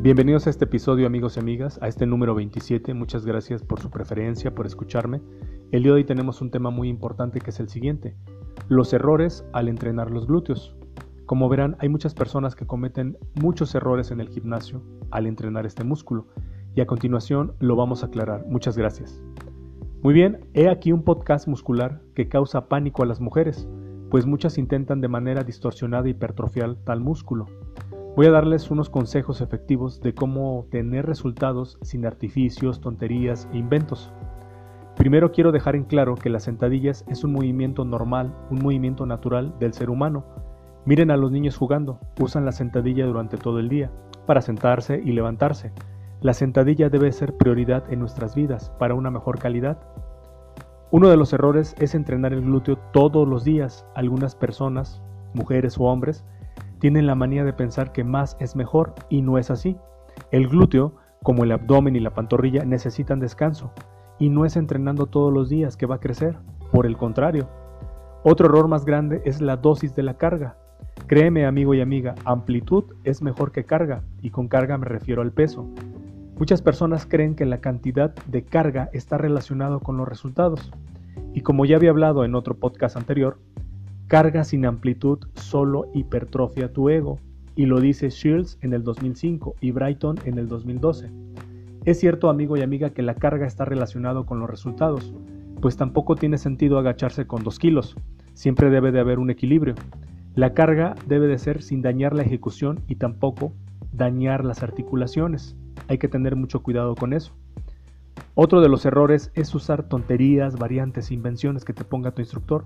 Bienvenidos a este episodio amigos y amigas, a este número 27. Muchas gracias por su preferencia, por escucharme. El día de hoy tenemos un tema muy importante que es el siguiente. Los errores al entrenar los glúteos. Como verán, hay muchas personas que cometen muchos errores en el gimnasio al entrenar este músculo y a continuación lo vamos a aclarar. Muchas gracias. Muy bien, he aquí un podcast muscular que causa pánico a las mujeres, pues muchas intentan de manera distorsionada hipertrofiar tal músculo. Voy a darles unos consejos efectivos de cómo tener resultados sin artificios, tonterías e inventos. Primero quiero dejar en claro que las sentadillas es un movimiento normal, un movimiento natural del ser humano. Miren a los niños jugando, usan la sentadilla durante todo el día, para sentarse y levantarse. La sentadilla debe ser prioridad en nuestras vidas para una mejor calidad. Uno de los errores es entrenar el glúteo todos los días. Algunas personas, mujeres o hombres, tienen la manía de pensar que más es mejor y no es así. El glúteo, como el abdomen y la pantorrilla, necesitan descanso y no es entrenando todos los días que va a crecer, por el contrario. Otro error más grande es la dosis de la carga. Créeme amigo y amiga, amplitud es mejor que carga y con carga me refiero al peso. Muchas personas creen que la cantidad de carga está relacionado con los resultados. Y como ya había hablado en otro podcast anterior, Carga sin amplitud solo hipertrofia tu ego, y lo dice Shields en el 2005 y Brighton en el 2012. Es cierto amigo y amiga que la carga está relacionado con los resultados, pues tampoco tiene sentido agacharse con 2 kilos, siempre debe de haber un equilibrio. La carga debe de ser sin dañar la ejecución y tampoco dañar las articulaciones. Hay que tener mucho cuidado con eso. Otro de los errores es usar tonterías, variantes invenciones que te ponga tu instructor.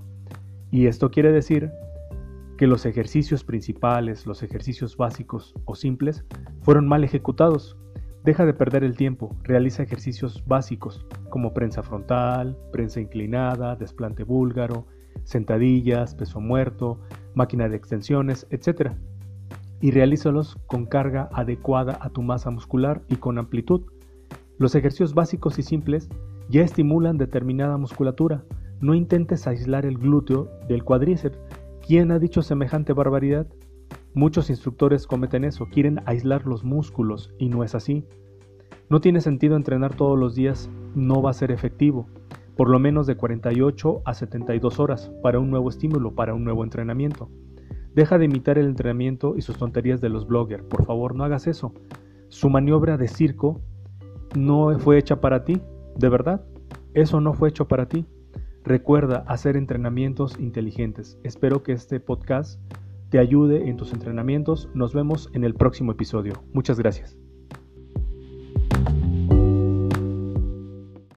Y esto quiere decir que los ejercicios principales, los ejercicios básicos o simples, fueron mal ejecutados. Deja de perder el tiempo, realiza ejercicios básicos como prensa frontal, prensa inclinada, desplante búlgaro, sentadillas, peso muerto, máquina de extensiones, etc. Y realízalos con carga adecuada a tu masa muscular y con amplitud. Los ejercicios básicos y simples ya estimulan determinada musculatura, no intentes aislar el glúteo del cuádriceps. ¿Quién ha dicho semejante barbaridad? Muchos instructores cometen eso, quieren aislar los músculos y no es así. No tiene sentido entrenar todos los días, no va a ser efectivo, por lo menos de 48 a 72 horas para un nuevo estímulo, para un nuevo entrenamiento. Deja de imitar el entrenamiento y sus tonterías de los bloggers, por favor no hagas eso. Su maniobra de circo no fue hecha para ti, de verdad, eso no fue hecho para ti. Recuerda hacer entrenamientos inteligentes. Espero que este podcast te ayude en tus entrenamientos. Nos vemos en el próximo episodio. Muchas gracias.